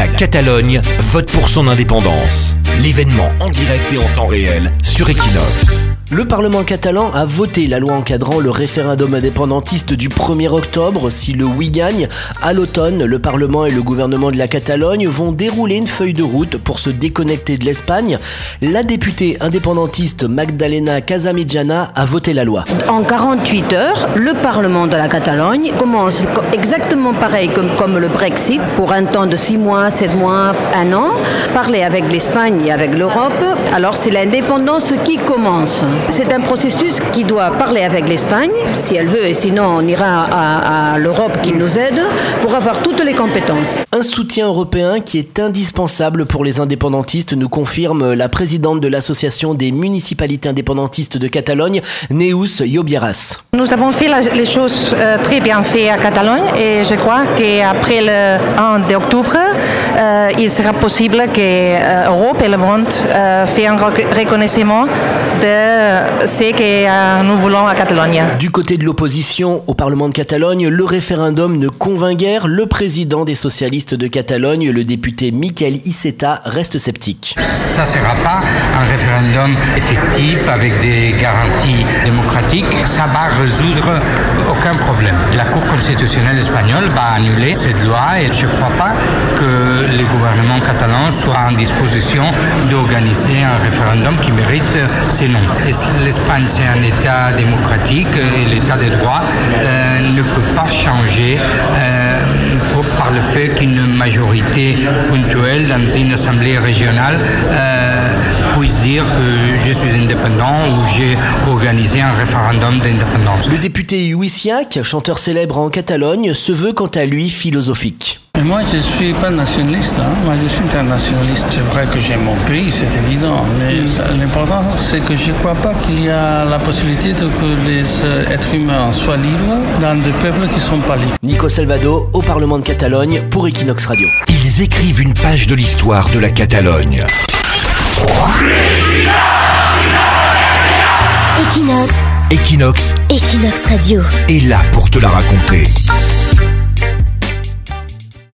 La Catalogne vote pour son indépendance. L'événement en direct et en temps réel sur Equinox. Le Parlement catalan a voté la loi encadrant le référendum indépendantiste du 1er octobre. Si le oui gagne, à l'automne, le Parlement et le gouvernement de la Catalogne vont dérouler une feuille de route pour se déconnecter de l'Espagne. La députée indépendantiste Magdalena Casamidjana a voté la loi. En 48 heures, le Parlement de la Catalogne commence exactement pareil comme, le Brexit, pour un temps de 6 mois, 7 mois, 1 an, parler avec l'Espagne et avec l'Europe. Alors c'est l'indépendance qui commence. C'est un processus qui doit parler avec l'Espagne, si elle veut, et sinon on ira à, à l'Europe qui nous aide pour avoir toutes les compétences. Un soutien européen qui est indispensable pour les indépendantistes, nous confirme la présidente de l'association des municipalités indépendantistes de Catalogne, Neus Yobieras. Nous avons fait la- les choses euh, très bien faites à Catalogne et je crois qu'après le 1 octobre, euh, il sera possible que l'Europe et le monde euh, fassent un rec- reconnaissement de ce que euh, nous voulons à Catalogne. Du côté de l'opposition au Parlement de Catalogne, le référendum ne convainc guère. Le président des socialistes de Catalogne, le député Miquel Iceta, reste sceptique. Ça ne sera pas référendum effectif avec des garanties démocratiques. Ça va résoudre aucun problème. La Cour constitutionnelle espagnole va annuler cette loi et je ne crois pas que les gouvernements catalans soient en disposition d'organiser un référendum qui mérite ces noms. L'Espagne, c'est un État démocratique et l'État de droit euh, ne peut pas changer euh, par le fait qu'une majorité ponctuelle dans une assemblée régionale euh, puisse dire que je suis indépendant ou j'ai organisé un référendum d'indépendance. Le député Huissiac, chanteur célèbre en Catalogne, se veut quant à lui philosophique. Moi, je ne suis pas nationaliste, hein. moi je suis internationaliste. C'est vrai que j'aime mon pays, c'est évident, mais ça- l'important, c'est que je ne crois pas qu'il y a la possibilité de que les euh, êtres humains soient libres dans des peuples qui ne sont pas libres. Nico Salvado, au Parlement de Catalogne, pour Equinox Radio. Ils écrivent une page de l'histoire de la Catalogne. Equinox, Equinox Equinox Radio. est là pour te la raconter.